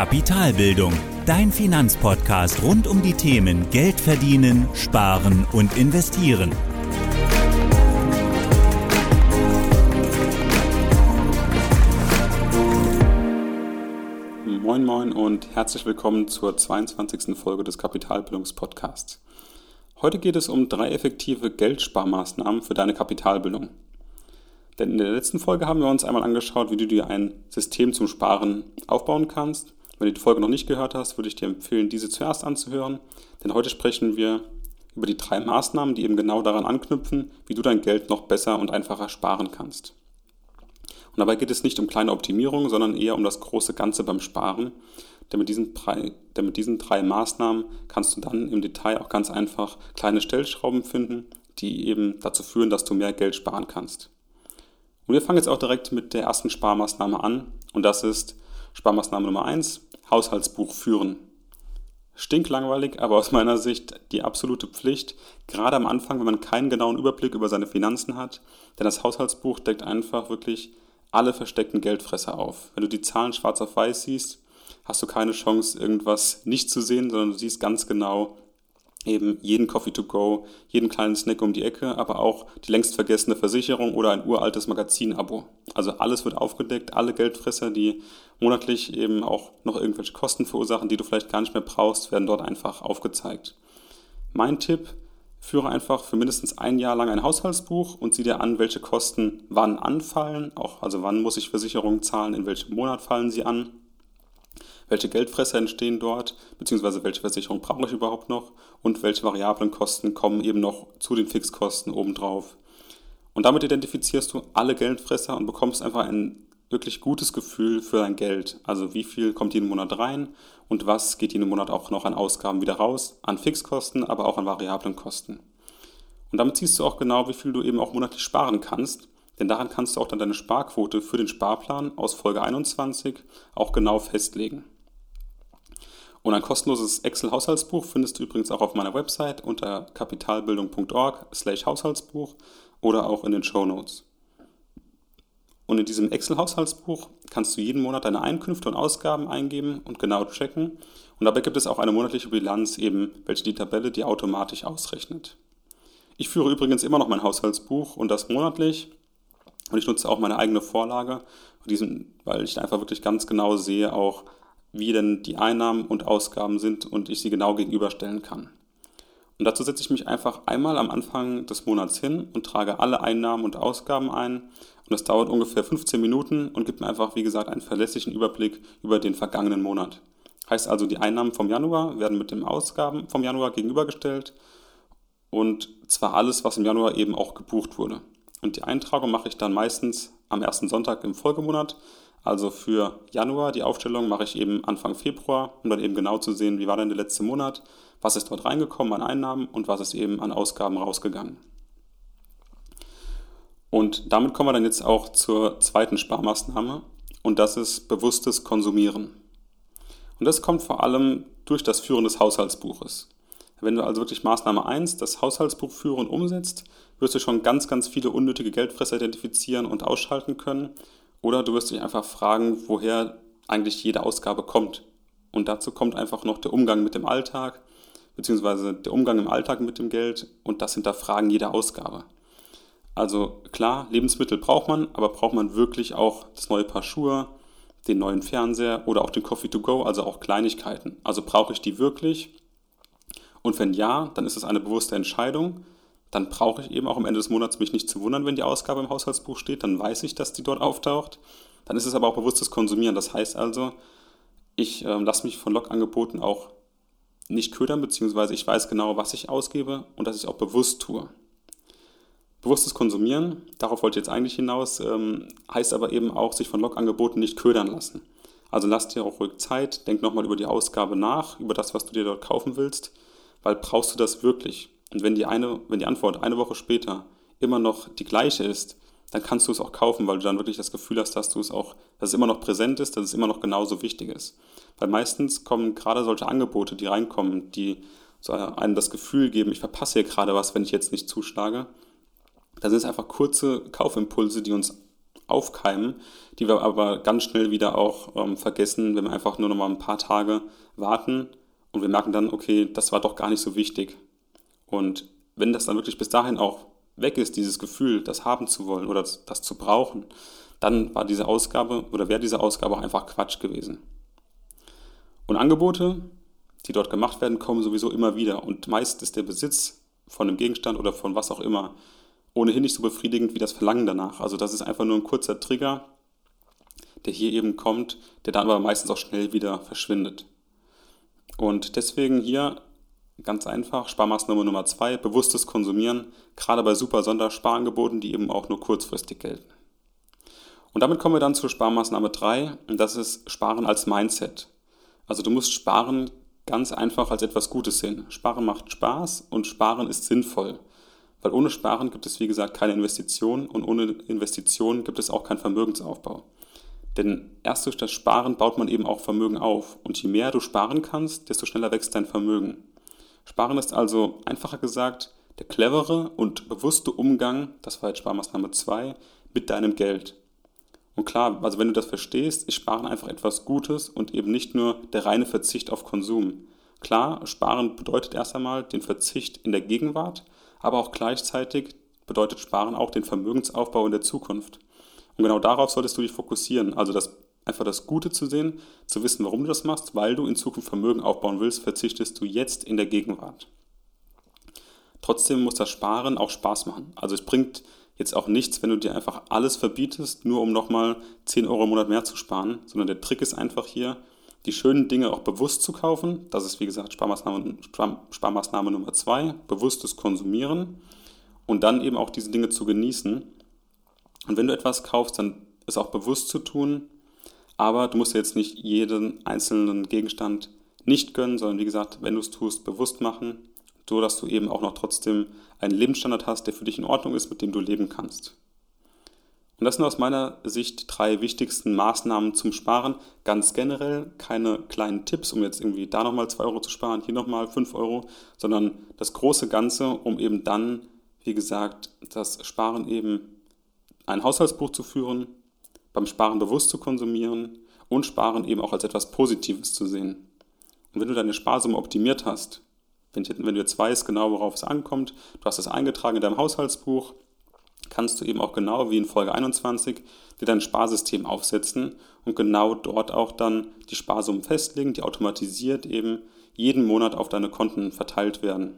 Kapitalbildung, dein Finanzpodcast rund um die Themen Geld verdienen, sparen und investieren. Moin Moin und herzlich willkommen zur 22. Folge des Kapitalbildungspodcasts. Heute geht es um drei effektive Geldsparmaßnahmen für deine Kapitalbildung. Denn in der letzten Folge haben wir uns einmal angeschaut, wie du dir ein System zum Sparen aufbauen kannst. Wenn du die Folge noch nicht gehört hast, würde ich dir empfehlen, diese zuerst anzuhören. Denn heute sprechen wir über die drei Maßnahmen, die eben genau daran anknüpfen, wie du dein Geld noch besser und einfacher sparen kannst. Und dabei geht es nicht um kleine Optimierungen, sondern eher um das große Ganze beim Sparen. Denn mit, diesen drei, denn mit diesen drei Maßnahmen kannst du dann im Detail auch ganz einfach kleine Stellschrauben finden, die eben dazu führen, dass du mehr Geld sparen kannst. Und wir fangen jetzt auch direkt mit der ersten Sparmaßnahme an. Und das ist Sparmaßnahme Nummer 1, Haushaltsbuch führen. Stinklangweilig, aber aus meiner Sicht die absolute Pflicht, gerade am Anfang, wenn man keinen genauen Überblick über seine Finanzen hat. Denn das Haushaltsbuch deckt einfach wirklich alle versteckten Geldfresser auf. Wenn du die Zahlen schwarz auf weiß siehst, hast du keine Chance, irgendwas nicht zu sehen, sondern du siehst ganz genau, eben jeden Coffee to go, jeden kleinen Snack um die Ecke, aber auch die längst vergessene Versicherung oder ein uraltes Magazin-Abo. Also alles wird aufgedeckt, alle Geldfresser, die monatlich eben auch noch irgendwelche Kosten verursachen, die du vielleicht gar nicht mehr brauchst, werden dort einfach aufgezeigt. Mein Tipp, führe einfach für mindestens ein Jahr lang ein Haushaltsbuch und sieh dir an, welche Kosten wann anfallen, auch also wann muss ich Versicherungen zahlen, in welchem Monat fallen sie an welche Geldfresser entstehen dort, beziehungsweise welche Versicherung brauche ich überhaupt noch und welche variablen Kosten kommen eben noch zu den Fixkosten obendrauf. Und damit identifizierst du alle Geldfresser und bekommst einfach ein wirklich gutes Gefühl für dein Geld. Also wie viel kommt jeden Monat rein und was geht jeden Monat auch noch an Ausgaben wieder raus, an Fixkosten, aber auch an variablen Kosten. Und damit siehst du auch genau, wie viel du eben auch monatlich sparen kannst denn daran kannst du auch dann deine Sparquote für den Sparplan aus Folge 21 auch genau festlegen. Und ein kostenloses Excel-Haushaltsbuch findest du übrigens auch auf meiner Website unter kapitalbildung.org/haushaltsbuch oder auch in den Show Notes. Und in diesem Excel-Haushaltsbuch kannst du jeden Monat deine Einkünfte und Ausgaben eingeben und genau checken. Und dabei gibt es auch eine monatliche Bilanz, eben welche die Tabelle dir automatisch ausrechnet. Ich führe übrigens immer noch mein Haushaltsbuch und das monatlich. Und ich nutze auch meine eigene Vorlage, weil ich einfach wirklich ganz genau sehe, auch wie denn die Einnahmen und Ausgaben sind und ich sie genau gegenüberstellen kann. Und dazu setze ich mich einfach einmal am Anfang des Monats hin und trage alle Einnahmen und Ausgaben ein. Und das dauert ungefähr 15 Minuten und gibt mir einfach, wie gesagt, einen verlässlichen Überblick über den vergangenen Monat. Heißt also, die Einnahmen vom Januar werden mit den Ausgaben vom Januar gegenübergestellt und zwar alles, was im Januar eben auch gebucht wurde. Und die Eintragung mache ich dann meistens am ersten Sonntag im Folgemonat. Also für Januar die Aufstellung mache ich eben Anfang Februar, um dann eben genau zu sehen, wie war denn der letzte Monat, was ist dort reingekommen an Einnahmen und was ist eben an Ausgaben rausgegangen. Und damit kommen wir dann jetzt auch zur zweiten Sparmaßnahme und das ist bewusstes Konsumieren. Und das kommt vor allem durch das Führen des Haushaltsbuches. Wenn du also wirklich Maßnahme 1, das Haushaltsbuch führen, umsetzt, wirst du schon ganz, ganz viele unnötige Geldfresser identifizieren und ausschalten können. Oder du wirst dich einfach fragen, woher eigentlich jede Ausgabe kommt. Und dazu kommt einfach noch der Umgang mit dem Alltag, beziehungsweise der Umgang im Alltag mit dem Geld und das Hinterfragen jeder Ausgabe. Also klar, Lebensmittel braucht man, aber braucht man wirklich auch das neue Paar Schuhe, den neuen Fernseher oder auch den Coffee to go, also auch Kleinigkeiten. Also brauche ich die wirklich? Und wenn ja, dann ist es eine bewusste Entscheidung dann brauche ich eben auch am Ende des Monats mich nicht zu wundern, wenn die Ausgabe im Haushaltsbuch steht, dann weiß ich, dass die dort auftaucht. Dann ist es aber auch bewusstes Konsumieren. Das heißt also, ich äh, lasse mich von Logangeboten auch nicht ködern, beziehungsweise ich weiß genau, was ich ausgebe und dass ich auch bewusst tue. Bewusstes Konsumieren, darauf wollte ich jetzt eigentlich hinaus, ähm, heißt aber eben auch, sich von Logangeboten nicht ködern lassen. Also lass dir auch ruhig Zeit, denk nochmal über die Ausgabe nach, über das, was du dir dort kaufen willst, weil brauchst du das wirklich? Und wenn die, eine, wenn die Antwort eine Woche später immer noch die gleiche ist, dann kannst du es auch kaufen, weil du dann wirklich das Gefühl hast, dass du es auch, dass es immer noch präsent ist, dass es immer noch genauso wichtig ist. Weil meistens kommen gerade solche Angebote, die reinkommen, die so einem das Gefühl geben, ich verpasse hier gerade was, wenn ich jetzt nicht zuschlage. Da sind es einfach kurze Kaufimpulse, die uns aufkeimen, die wir aber ganz schnell wieder auch ähm, vergessen, wenn wir einfach nur noch mal ein paar Tage warten und wir merken dann, okay, das war doch gar nicht so wichtig. Und wenn das dann wirklich bis dahin auch weg ist, dieses Gefühl, das haben zu wollen oder das, das zu brauchen, dann war diese Ausgabe oder wäre diese Ausgabe auch einfach Quatsch gewesen. Und Angebote, die dort gemacht werden, kommen sowieso immer wieder. Und meist ist der Besitz von einem Gegenstand oder von was auch immer ohnehin nicht so befriedigend wie das Verlangen danach. Also das ist einfach nur ein kurzer Trigger, der hier eben kommt, der dann aber meistens auch schnell wieder verschwindet. Und deswegen hier ganz einfach Sparmaßnahme Nummer zwei, bewusstes Konsumieren, gerade bei super Sondersparangeboten, die eben auch nur kurzfristig gelten. Und damit kommen wir dann zur Sparmaßnahme 3 und das ist Sparen als Mindset. Also du musst Sparen ganz einfach als etwas Gutes sehen. Sparen macht Spaß und Sparen ist sinnvoll. Weil ohne Sparen gibt es, wie gesagt, keine Investition und ohne Investition gibt es auch keinen Vermögensaufbau. Denn erst durch das Sparen baut man eben auch Vermögen auf. Und je mehr du sparen kannst, desto schneller wächst dein Vermögen. Sparen ist also einfacher gesagt der clevere und bewusste Umgang, das war jetzt Sparmaßnahme 2, mit deinem Geld. Und klar, also wenn du das verstehst, ist Sparen einfach etwas Gutes und eben nicht nur der reine Verzicht auf Konsum. Klar, Sparen bedeutet erst einmal den Verzicht in der Gegenwart, aber auch gleichzeitig bedeutet Sparen auch den Vermögensaufbau in der Zukunft. Und genau darauf solltest du dich fokussieren, also das, einfach das Gute zu sehen, zu wissen, warum du das machst, weil du in Zukunft Vermögen aufbauen willst, verzichtest du jetzt in der Gegenwart. Trotzdem muss das Sparen auch Spaß machen. Also es bringt jetzt auch nichts, wenn du dir einfach alles verbietest, nur um nochmal 10 Euro im Monat mehr zu sparen, sondern der Trick ist einfach hier, die schönen Dinge auch bewusst zu kaufen. Das ist, wie gesagt, Sparmaßnahme, Sparmaßnahme Nummer zwei, bewusstes Konsumieren und dann eben auch diese Dinge zu genießen. Und wenn du etwas kaufst, dann ist auch bewusst zu tun, aber du musst jetzt nicht jeden einzelnen Gegenstand nicht gönnen, sondern wie gesagt, wenn du es tust, bewusst machen, so dass du eben auch noch trotzdem einen Lebensstandard hast, der für dich in Ordnung ist, mit dem du leben kannst. Und das sind aus meiner Sicht drei wichtigsten Maßnahmen zum Sparen. Ganz generell keine kleinen Tipps, um jetzt irgendwie da nochmal 2 Euro zu sparen, hier nochmal 5 Euro, sondern das große Ganze, um eben dann, wie gesagt, das Sparen eben ein Haushaltsbuch zu führen, beim Sparen bewusst zu konsumieren und Sparen eben auch als etwas Positives zu sehen. Und wenn du deine Sparsumme optimiert hast, wenn, du jetzt weißt genau, worauf es ankommt, du hast es eingetragen in deinem Haushaltsbuch, kannst du eben auch genau wie in Folge 21 dir dein Sparsystem aufsetzen und genau dort auch dann die Sparsummen festlegen, die automatisiert eben jeden Monat auf deine Konten verteilt werden.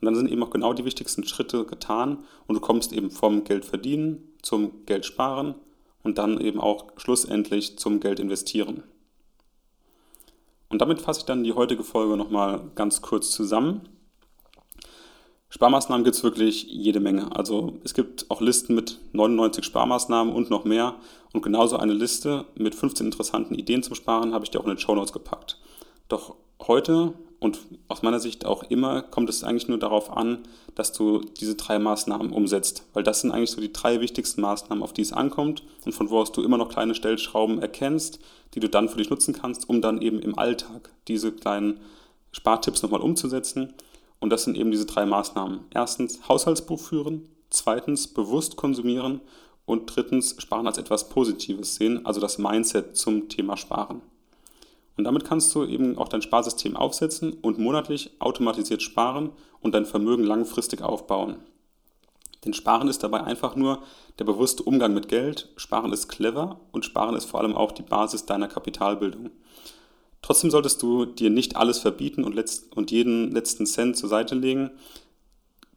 Und dann sind eben auch genau die wichtigsten Schritte getan und du kommst eben vom Geld verdienen zum Geld sparen und dann eben auch schlussendlich zum Geld investieren. Und damit fasse ich dann die heutige Folge nochmal ganz kurz zusammen. Sparmaßnahmen gibt es wirklich jede Menge. Also es gibt auch Listen mit 99 Sparmaßnahmen und noch mehr. Und genauso eine Liste mit 15 interessanten Ideen zum Sparen habe ich dir auch in den Show Notes gepackt. Doch heute und aus meiner Sicht auch immer kommt es eigentlich nur darauf an, dass du diese drei Maßnahmen umsetzt. Weil das sind eigentlich so die drei wichtigsten Maßnahmen, auf die es ankommt und von wo aus du immer noch kleine Stellschrauben erkennst, die du dann für dich nutzen kannst, um dann eben im Alltag diese kleinen Spartipps nochmal umzusetzen und das sind eben diese drei Maßnahmen. Erstens Haushaltsbuch führen, zweitens bewusst konsumieren und drittens Sparen als etwas Positives sehen, also das Mindset zum Thema Sparen. Und damit kannst du eben auch dein Sparsystem aufsetzen und monatlich automatisiert sparen und dein Vermögen langfristig aufbauen. Denn Sparen ist dabei einfach nur der bewusste Umgang mit Geld, Sparen ist clever und Sparen ist vor allem auch die Basis deiner Kapitalbildung. Trotzdem solltest du dir nicht alles verbieten und, letzt, und jeden letzten Cent zur Seite legen.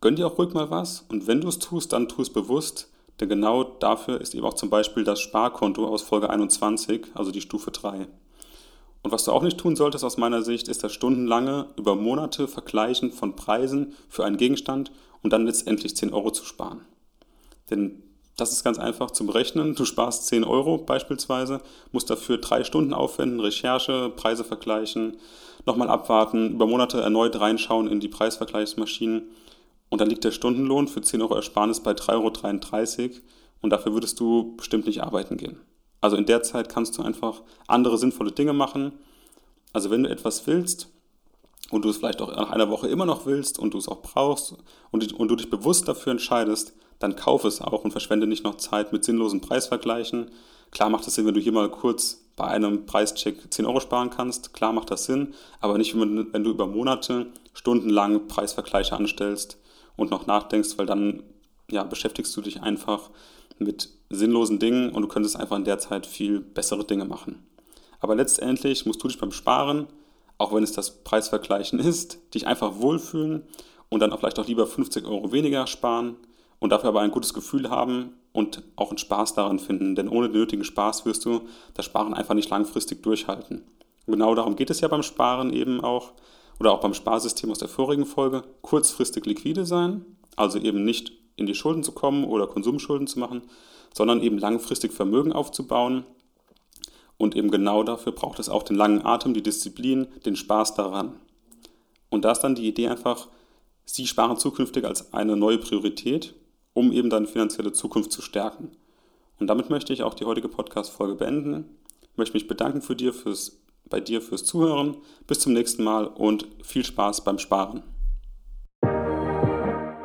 Gönn dir auch ruhig mal was und wenn du es tust, dann tu es bewusst, denn genau dafür ist eben auch zum Beispiel das Sparkonto aus Folge 21, also die Stufe 3. Und was du auch nicht tun solltest aus meiner Sicht, ist das stundenlange über Monate Vergleichen von Preisen für einen Gegenstand und dann letztendlich 10 Euro zu sparen. Denn das ist ganz einfach zu berechnen. Du sparst 10 Euro beispielsweise, musst dafür drei Stunden aufwenden, Recherche, Preise vergleichen, nochmal abwarten, über Monate erneut reinschauen in die Preisvergleichsmaschinen. Und dann liegt der Stundenlohn für 10 Euro Ersparnis bei 3,33 Euro und dafür würdest du bestimmt nicht arbeiten gehen. Also in der Zeit kannst du einfach andere sinnvolle Dinge machen. Also wenn du etwas willst und du es vielleicht auch nach einer Woche immer noch willst und du es auch brauchst und, und du dich bewusst dafür entscheidest, dann kauf es auch und verschwende nicht noch Zeit mit sinnlosen Preisvergleichen. Klar macht es Sinn, wenn du hier mal kurz bei einem Preischeck 10 Euro sparen kannst. Klar macht das Sinn, aber nicht, wenn du über Monate stundenlang Preisvergleiche anstellst und noch nachdenkst, weil dann ja, beschäftigst du dich einfach mit sinnlosen Dingen und du könntest einfach in der Zeit viel bessere Dinge machen. Aber letztendlich musst du dich beim Sparen, auch wenn es das Preisvergleichen ist, dich einfach wohlfühlen und dann auch vielleicht auch lieber 50 Euro weniger sparen und dafür aber ein gutes Gefühl haben und auch einen Spaß daran finden. Denn ohne den nötigen Spaß wirst du das Sparen einfach nicht langfristig durchhalten. Und genau darum geht es ja beim Sparen eben auch oder auch beim Sparsystem aus der vorigen Folge. Kurzfristig liquide sein, also eben nicht in die Schulden zu kommen oder Konsumschulden zu machen, sondern eben langfristig Vermögen aufzubauen. Und eben genau dafür braucht es auch den langen Atem, die Disziplin, den Spaß daran. Und da ist dann die Idee einfach, Sie sparen zukünftig als eine neue Priorität, um eben deine finanzielle Zukunft zu stärken. Und damit möchte ich auch die heutige Podcast-Folge beenden. Ich möchte mich bedanken für dir, fürs, bei dir fürs Zuhören. Bis zum nächsten Mal und viel Spaß beim Sparen.